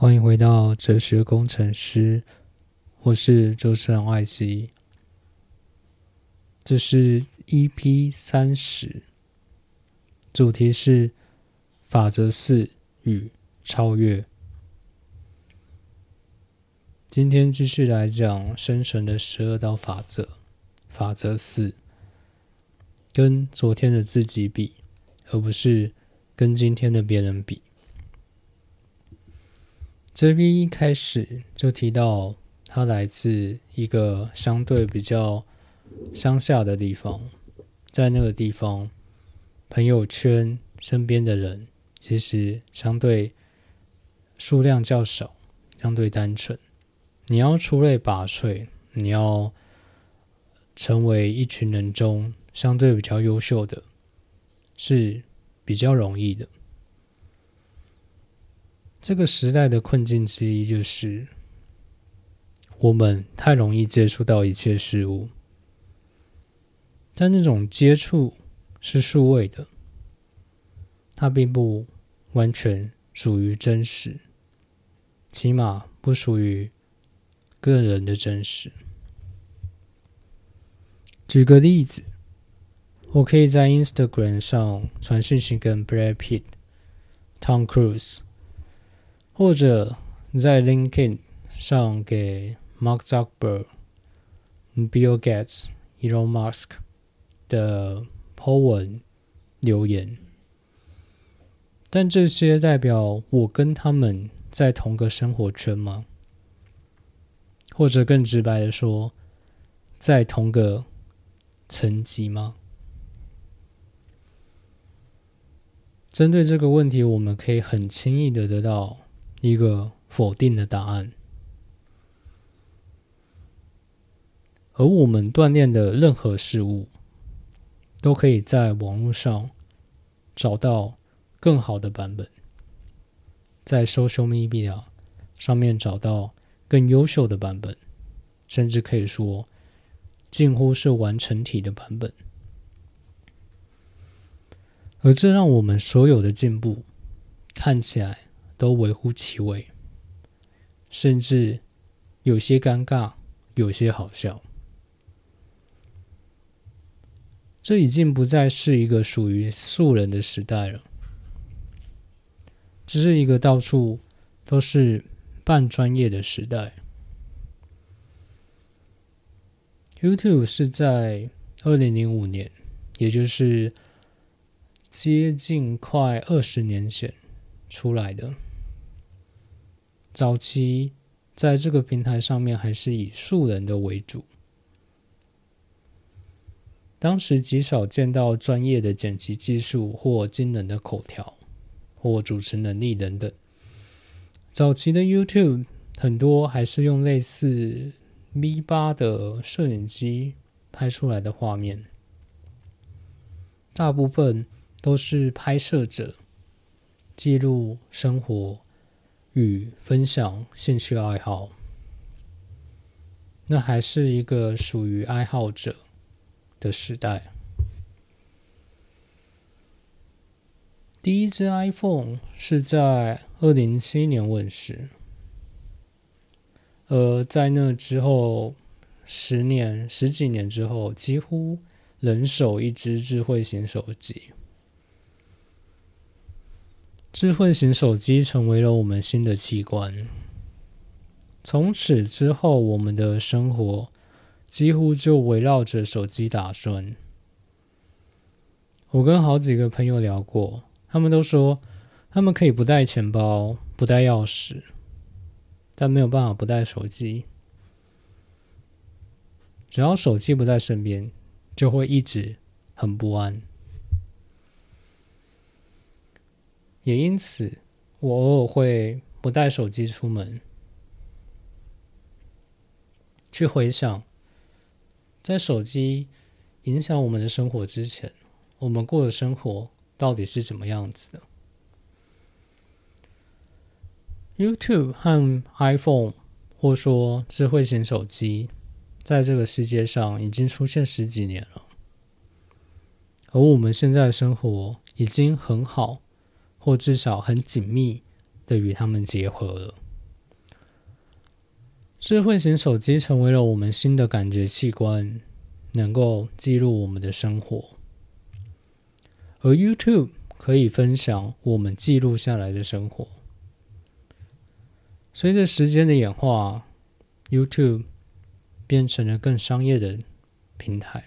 欢迎回到哲学工程师，我是主持人外西。这是 EP 三十，主题是法则四与超越。今天继续来讲生存的十二道法则，法则四，跟昨天的自己比，而不是跟今天的别人比。这边一开始就提到，他来自一个相对比较乡下的地方，在那个地方，朋友圈身边的人其实相对数量较少，相对单纯。你要出类拔萃，你要成为一群人中相对比较优秀的，是比较容易的。这个时代的困境之一就是，我们太容易接触到一切事物，但那种接触是数位的，它并不完全属于真实，起码不属于个人的真实。举个例子，我可以在 Instagram 上传讯息跟 Brad Pitt、Tom Cruise。或者在 LinkedIn 上给 Mark Zuckerberg、Bill Gates、Elon Musk 的 po 文留言，但这些代表我跟他们在同个生活圈吗？或者更直白的说，在同个层级吗？针对这个问题，我们可以很轻易的得到。一个否定的答案，而我们锻炼的任何事物，都可以在网络上找到更好的版本，在 social media 上面找到更优秀的版本，甚至可以说近乎是完成体的版本，而这让我们所有的进步看起来。都微乎其微，甚至有些尴尬，有些好笑。这已经不再是一个属于素人的时代了，这是一个到处都是半专业的时代。YouTube 是在二零零五年，也就是接近快二十年前出来的。早期在这个平台上面还是以素人的为主，当时极少见到专业的剪辑技术或惊人的口条或主持能力等等。早期的 YouTube 很多还是用类似 V 八的摄影机拍出来的画面，大部分都是拍摄者记录生活。与分享兴趣爱好，那还是一个属于爱好者的时代。第一只 iPhone 是在二零零七年问世，而在那之后十年、十几年之后，几乎人手一只智慧型手机。智慧型手机成为了我们新的器官。从此之后，我们的生活几乎就围绕着手机打转。我跟好几个朋友聊过，他们都说他们可以不带钱包、不带钥匙，但没有办法不带手机。只要手机不在身边，就会一直很不安。也因此，我偶尔会不带手机出门，去回想，在手机影响我们的生活之前，我们过的生活到底是怎么样子的？YouTube 和 iPhone，或说智慧型手机，在这个世界上已经出现十几年了，而我们现在的生活已经很好。或至少很紧密的与他们结合了。智慧型手机成为了我们新的感觉器官，能够记录我们的生活。而 YouTube 可以分享我们记录下来的生活。随着时间的演化，YouTube 变成了更商业的平台，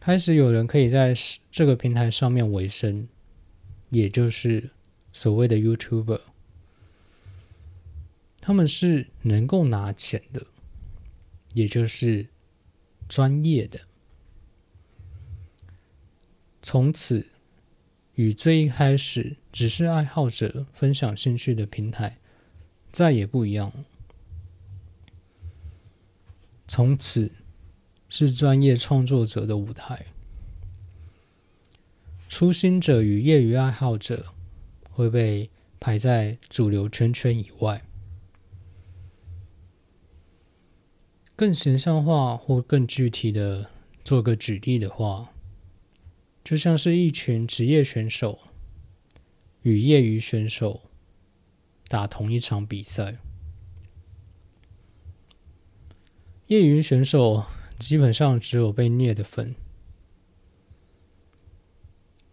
开始有人可以在这个平台上面维生，也就是所谓的 YouTuber。他们是能够拿钱的，也就是专业的。从此，与最一开始只是爱好者分享兴趣的平台再也不一样。从此，是专业创作者的舞台。初心者与业余爱好者会被排在主流圈圈以外。更形象化或更具体的做个举例的话。就像是一群职业选手与业余选手打同一场比赛，业余选手基本上只有被虐的份，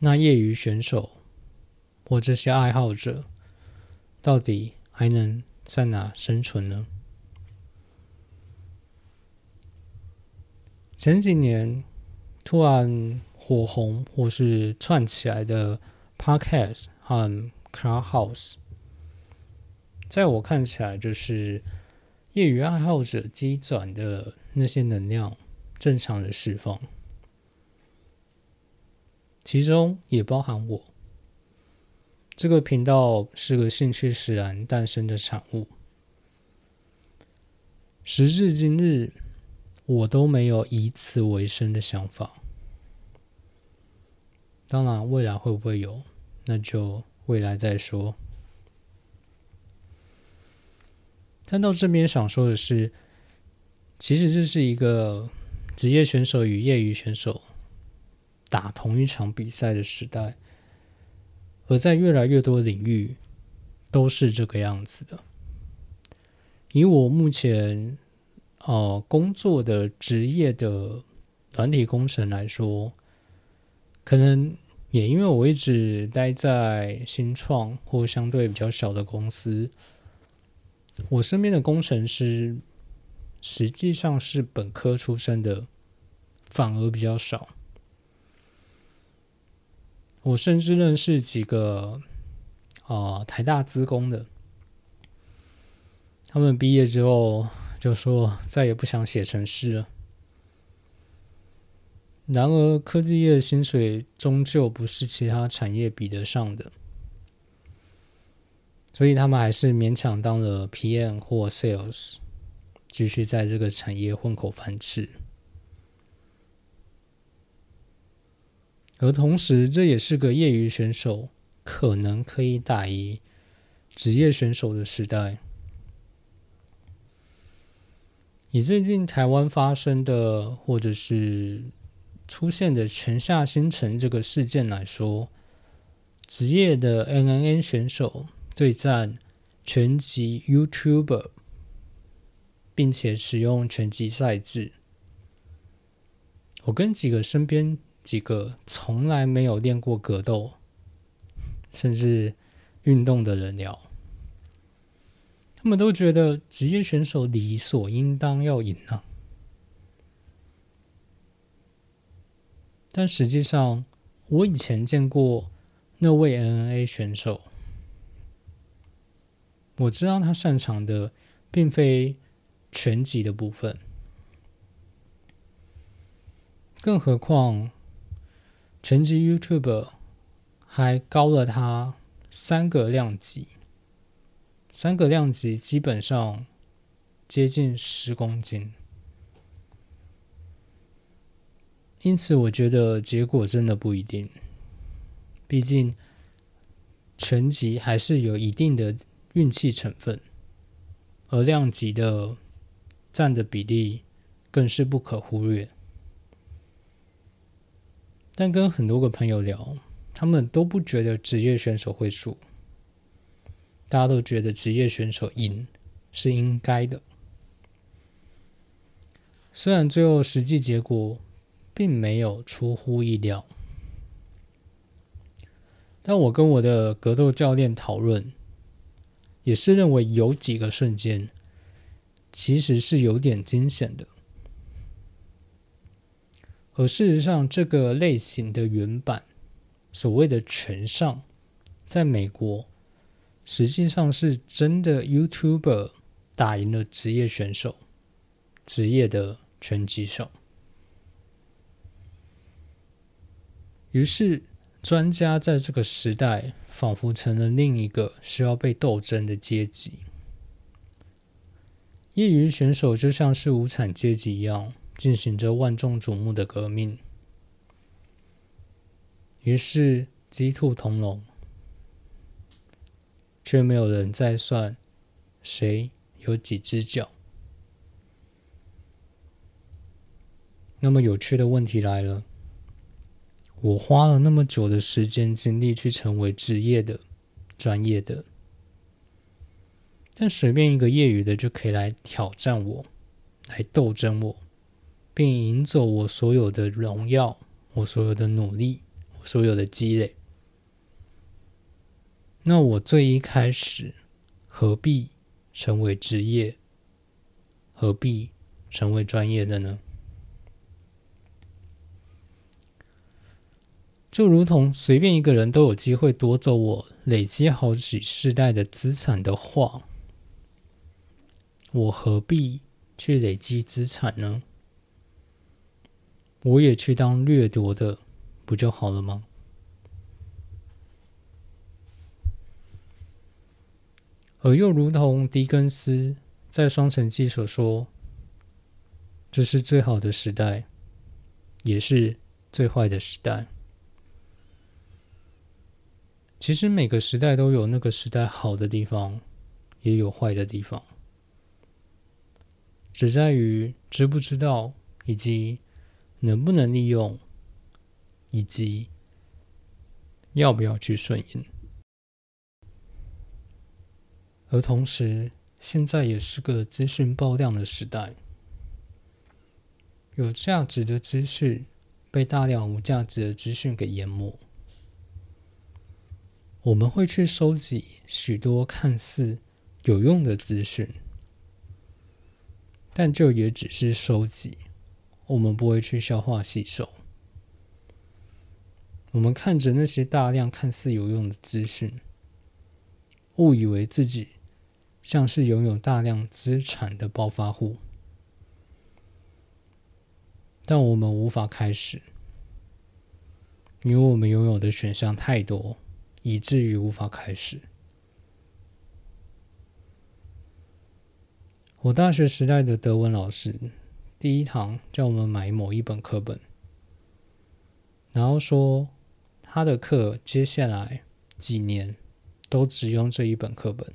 那业余选手或这些爱好者到底还能在哪生存呢？前几年突然。火红或是串起来的 Podcast 和 Clubhouse，在我看起来就是业余爱好者积攒的那些能量正常的释放，其中也包含我。这个频道是个兴趣使然诞生的产物，时至今日，我都没有以此为生的想法。当然，未来会不会有，那就未来再说。但到这边想说的是，其实这是一个职业选手与业余选手打同一场比赛的时代，而在越来越多领域都是这个样子的。以我目前呃工作的职业的软体工程来说。可能也因为我一直待在新创或相对比较小的公司，我身边的工程师实际上是本科出身的，反而比较少。我甚至认识几个啊台大资工的，他们毕业之后就说再也不想写程式了。然而，科技业的薪水终究不是其他产业比得上的，所以他们还是勉强当了 PM 或 Sales，继续在这个产业混口饭吃。而同时，这也是个业余选手可能可以打赢职业选手的时代。以最近台湾发生的，或者是。出现的泉下星辰这个事件来说，职业的 N N N 选手对战拳击 YouTuber，并且使用拳击赛制。我跟几个身边几个从来没有练过格斗，甚至运动的人聊，他们都觉得职业选手理所应当要赢啊。但实际上，我以前见过那位 NNA 选手，我知道他擅长的并非拳击的部分，更何况拳击 YouTube 还高了他三个量级，三个量级基本上接近十公斤。因此，我觉得结果真的不一定。毕竟，拳击还是有一定的运气成分，而量级的占的比例更是不可忽略。但跟很多个朋友聊，他们都不觉得职业选手会输，大家都觉得职业选手赢是应该的。虽然最后实际结果并没有出乎意料，但我跟我的格斗教练讨论，也是认为有几个瞬间其实是有点惊险的。而事实上，这个类型的原版，所谓的全上，在美国实际上是真的 YouTuber 打赢了职业选手，职业的拳击手。于是，专家在这个时代仿佛成了另一个需要被斗争的阶级。业余选手就像是无产阶级一样。进行着万众瞩目的革命，于是鸡兔同笼，却没有人再算谁有几只脚。那么有趣的问题来了：我花了那么久的时间精力去成为职业的、专业的，但随便一个业余的就可以来挑战我，来斗争我。并赢走我所有的荣耀，我所有的努力，我所有的积累。那我最一开始何必成为职业？何必成为专业的呢？就如同随便一个人都有机会夺走我累积好几世代的资产的话，我何必去累积资产呢？我也去当掠夺的，不就好了吗？而又如同狄更斯在《双城记》所说：“这是最好的时代，也是最坏的时代。”其实每个时代都有那个时代好的地方，也有坏的地方，只在于知不知道以及。能不能利用，以及要不要去顺应？而同时，现在也是个资讯爆量的时代，有价值的资讯被大量无价值的资讯给淹没。我们会去收集许多看似有用的资讯，但这也只是收集。我们不会去消化吸收，我们看着那些大量看似有用的资讯，误以为自己像是拥有大量资产的暴发户，但我们无法开始，因为我们拥有的选项太多，以至于无法开始。我大学时代的德文老师。第一堂叫我们买某一本课本，然后说他的课接下来几年都只用这一本课本，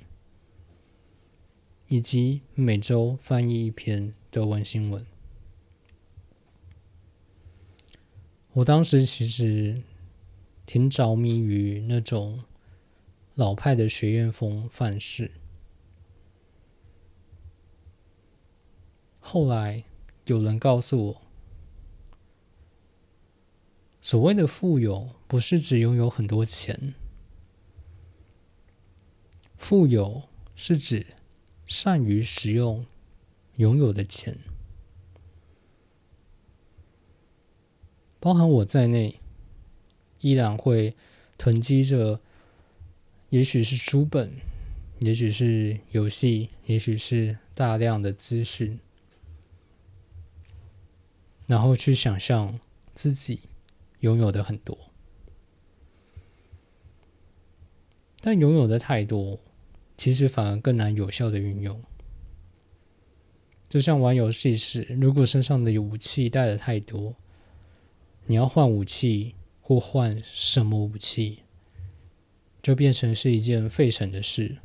以及每周翻译一篇德文新闻。我当时其实挺着迷于那种老派的学院风范式，后来。有人告诉我，所谓的富有不是只拥有很多钱，富有是指善于使用拥有的钱，包含我在内，依然会囤积着，也许是书本，也许是游戏，也许是大量的资讯。然后去想象自己拥有的很多，但拥有的太多，其实反而更难有效的运用。就像玩游戏时，如果身上的武器带的太多，你要换武器或换什么武器，就变成是一件费神的事。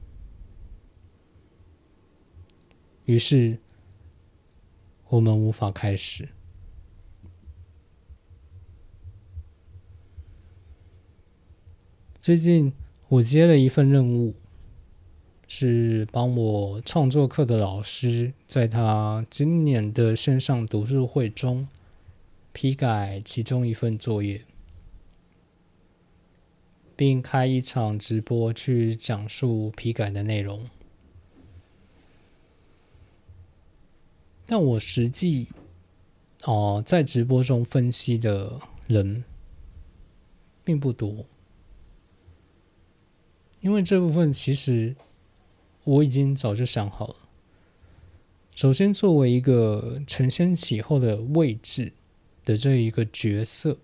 于是，我们无法开始。最近我接了一份任务，是帮我创作课的老师，在他今年的线上读书会中批改其中一份作业，并开一场直播去讲述批改的内容。但我实际哦，在直播中分析的人并不多。因为这部分其实我已经早就想好了。首先，作为一个承先启后的位置的这一个角色，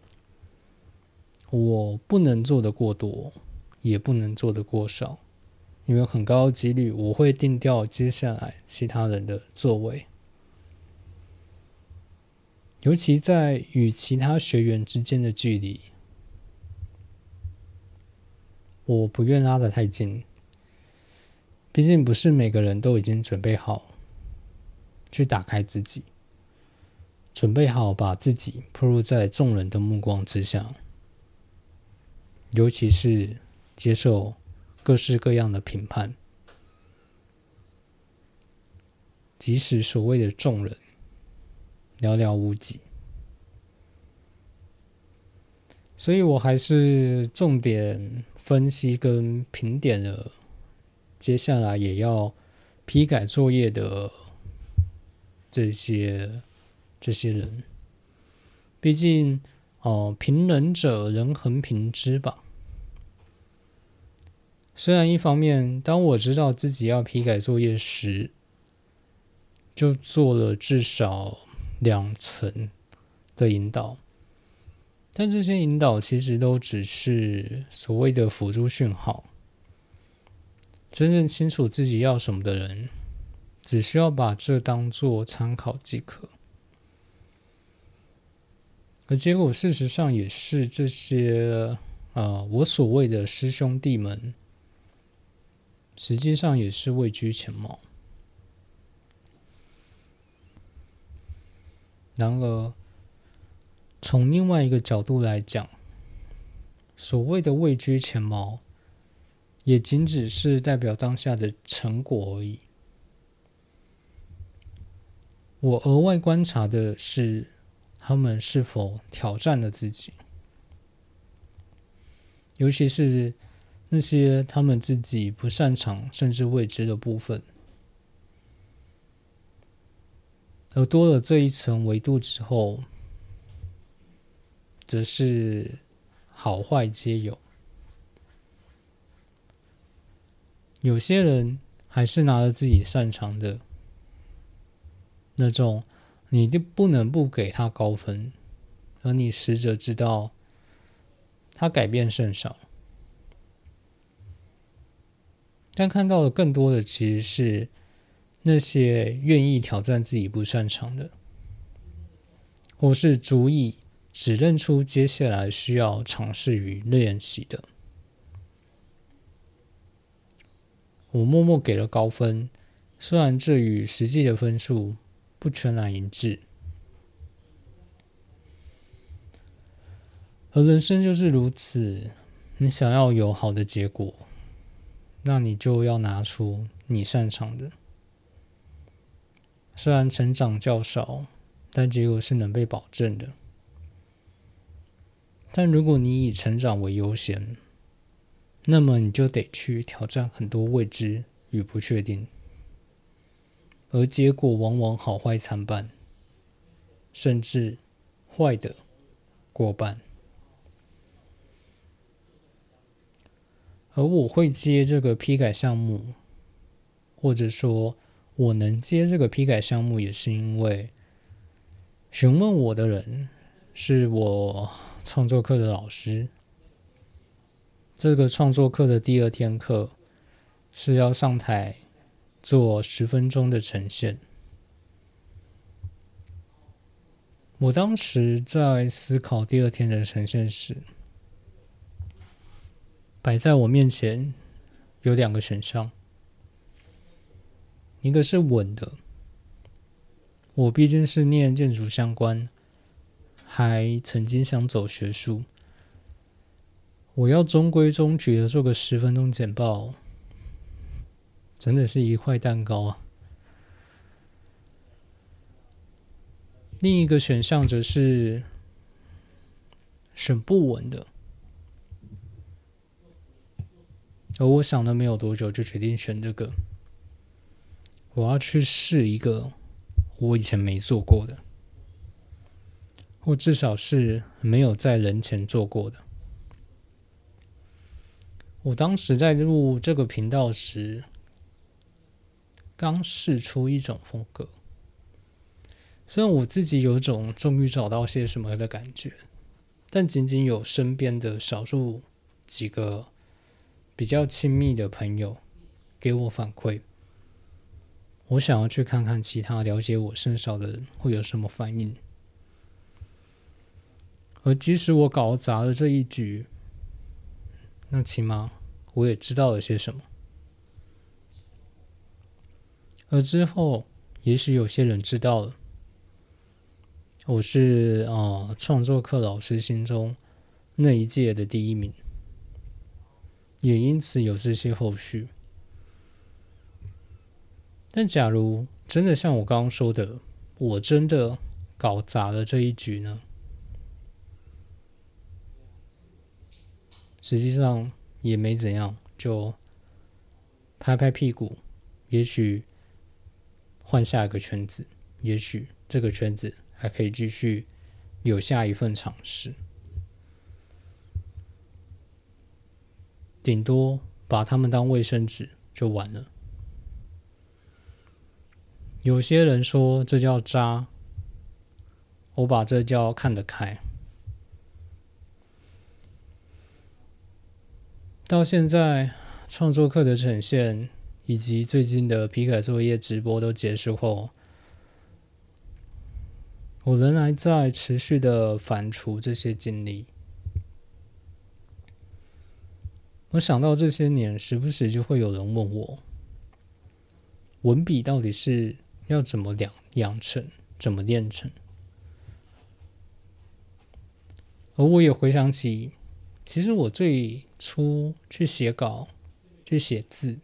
我不能做的过多，也不能做的过少，因为很高几率我会定掉接下来其他人的座位。尤其在与其他学员之间的距离。我不愿拉得太近，毕竟不是每个人都已经准备好去打开自己，准备好把自己铺露在众人的目光之下，尤其是接受各式各样的评判，即使所谓的众人寥寥无几。所以我还是重点分析跟评点了，接下来也要批改作业的这些这些人，毕竟哦，评人者人恒评之吧。虽然一方面，当我知道自己要批改作业时，就做了至少两层的引导。但这些引导其实都只是所谓的辅助讯号。真正清楚自己要什么的人，只需要把这当做参考即可。而结果事实上也是这些啊，我所谓的师兄弟们，实际上也是位居前茅。然而。从另外一个角度来讲，所谓的位居前茅，也仅只是代表当下的成果而已。我额外观察的是，他们是否挑战了自己，尤其是那些他们自己不擅长甚至未知的部分，而多了这一层维度之后。则是好坏皆有，有些人还是拿着自己擅长的那种，你就不能不给他高分，而你实则知道他改变甚少，但看到的更多的其实是那些愿意挑战自己不擅长的，或是足以。只认出接下来需要尝试与练习的，我默默给了高分，虽然这与实际的分数不全然一致。而人生就是如此，你想要有好的结果，那你就要拿出你擅长的。虽然成长较少，但结果是能被保证的。但如果你以成长为优先，那么你就得去挑战很多未知与不确定，而结果往往好坏参半，甚至坏的过半。而我会接这个批改项目，或者说我能接这个批改项目，也是因为询问我的人是我。创作课的老师，这个创作课的第二天课是要上台做十分钟的呈现。我当时在思考第二天的呈现时，摆在我面前有两个选项，一个是稳的，我毕竟是念建筑相关。还曾经想走学术，我要中规中矩的做个十分钟简报，真的是一块蛋糕啊。另一个选项则是选不稳的，而我想了没有多久，就决定选这个。我要去试一个我以前没做过的，或至少是没有在人前做过的。我当时在录这个频道时，刚试出一种风格。虽然我自己有种终于找到些什么的感觉，但仅仅有身边的少数几个比较亲密的朋友给我反馈。我想要去看看其他了解我甚少的人会有什么反应。而即使我搞砸了这一局，那起码我也知道了些什么。而之后，也许有些人知道了。我是啊，创作课老师心中那一届的第一名，也因此有这些后续。但假如真的像我刚刚说的，我真的搞砸了这一局呢？实际上也没怎样，就拍拍屁股，也许换下一个圈子，也许这个圈子。还可以继续有下一份尝试，顶多把他们当卫生纸就完了。有些人说这叫渣，我把这叫看得开。到现在创作课的呈现以及最近的皮卡作业直播都结束后。我仍然在持续的反刍这些经历。我想到这些年，时不时就会有人问我，文笔到底是要怎么养养成，怎么练成？而我也回想起，其实我最出去写稿、去写字，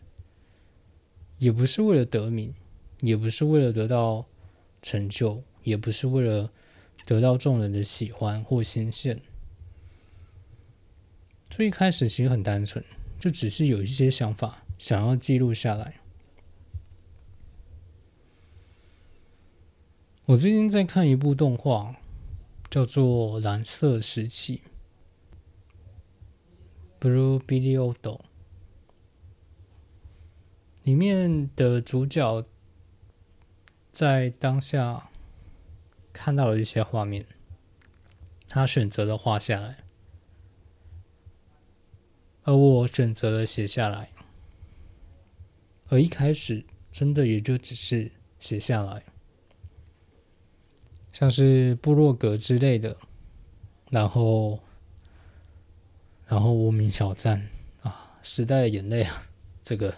也不是为了得名，也不是为了得到成就。也不是为了得到众人的喜欢或新鲜，最一开始其实很单纯，就只是有一些想法想要记录下来。我最近在看一部动画，叫做《蓝色时期》（Blue Period），里面的主角在当下。看到了一些画面，他选择了画下来，而我选择了写下来。而一开始，真的也就只是写下来，像是部落格之类的，然后，然后无名小站啊，时代的眼泪啊，这个，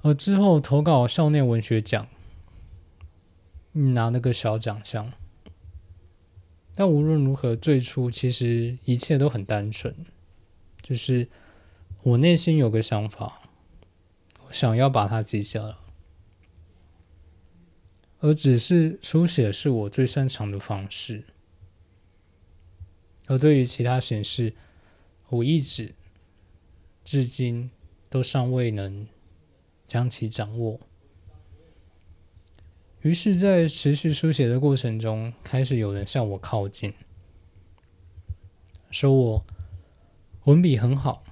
而之后投稿校内文学奖。拿那个小奖项，但无论如何，最初其实一切都很单纯，就是我内心有个想法，我想要把它记下来，而只是书写是我最擅长的方式，而对于其他形式，我一直至今都尚未能将其掌握。于是，在持续书写的过程中，开始有人向我靠近，说我文笔很好，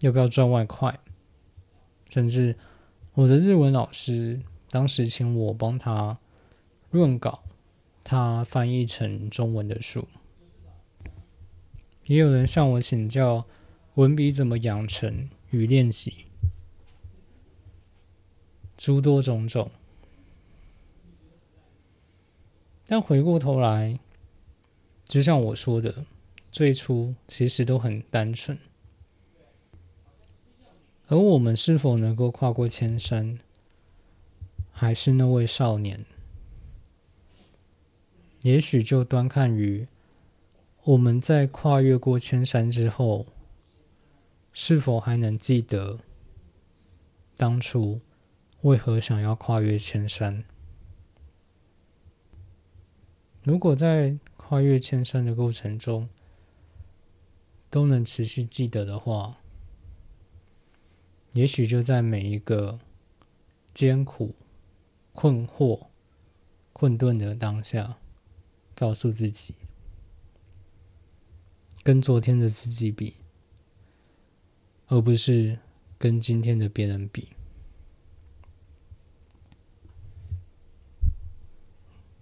要不要赚外快？甚至我的日文老师当时请我帮他润稿，他翻译成中文的书。也有人向我请教文笔怎么养成与练习，诸多种种。但回过头来，就像我说的，最初其实都很单纯。而我们是否能够跨过千山，还是那位少年？也许就端看于我们在跨越过千山之后，是否还能记得当初为何想要跨越千山。如果在跨越千山的过程中都能持续记得的话，也许就在每一个艰苦、困惑、困顿的当下，告诉自己，跟昨天的自己比，而不是跟今天的别人比。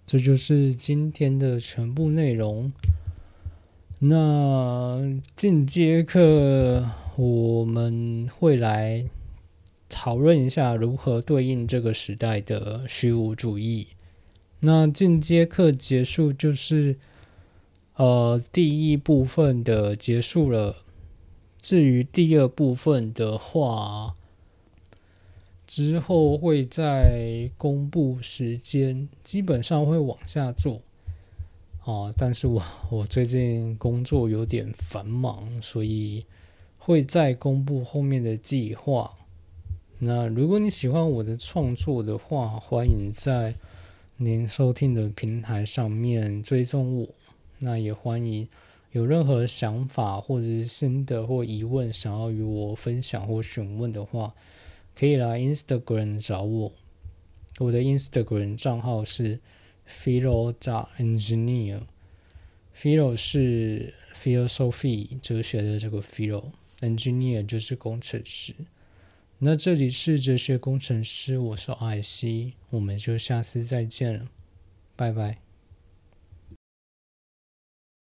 这就是今天的全部内容。那进阶课我们会来讨论一下如何对应这个时代的虚无主义。那进阶课结束就是呃第一部分的结束了。至于第二部分的话，之后会再公布时间，基本上会往下做。啊，但是我 我最近工作有点繁忙，所以会再公布后面的计划。那如果你喜欢我的创作的话，欢迎在您收听的平台上面追踪我。那也欢迎有任何想法或者是新的或疑问想要与我分享或询问的话。可以来 Instagram 找我，我的 Instagram 账号是 philo 加 engineer，philo 是 philosophy 哲学的这个 philo，engineer 就是工程师。那这里是哲学工程师，我是艾希，我们就下次再见了，拜拜。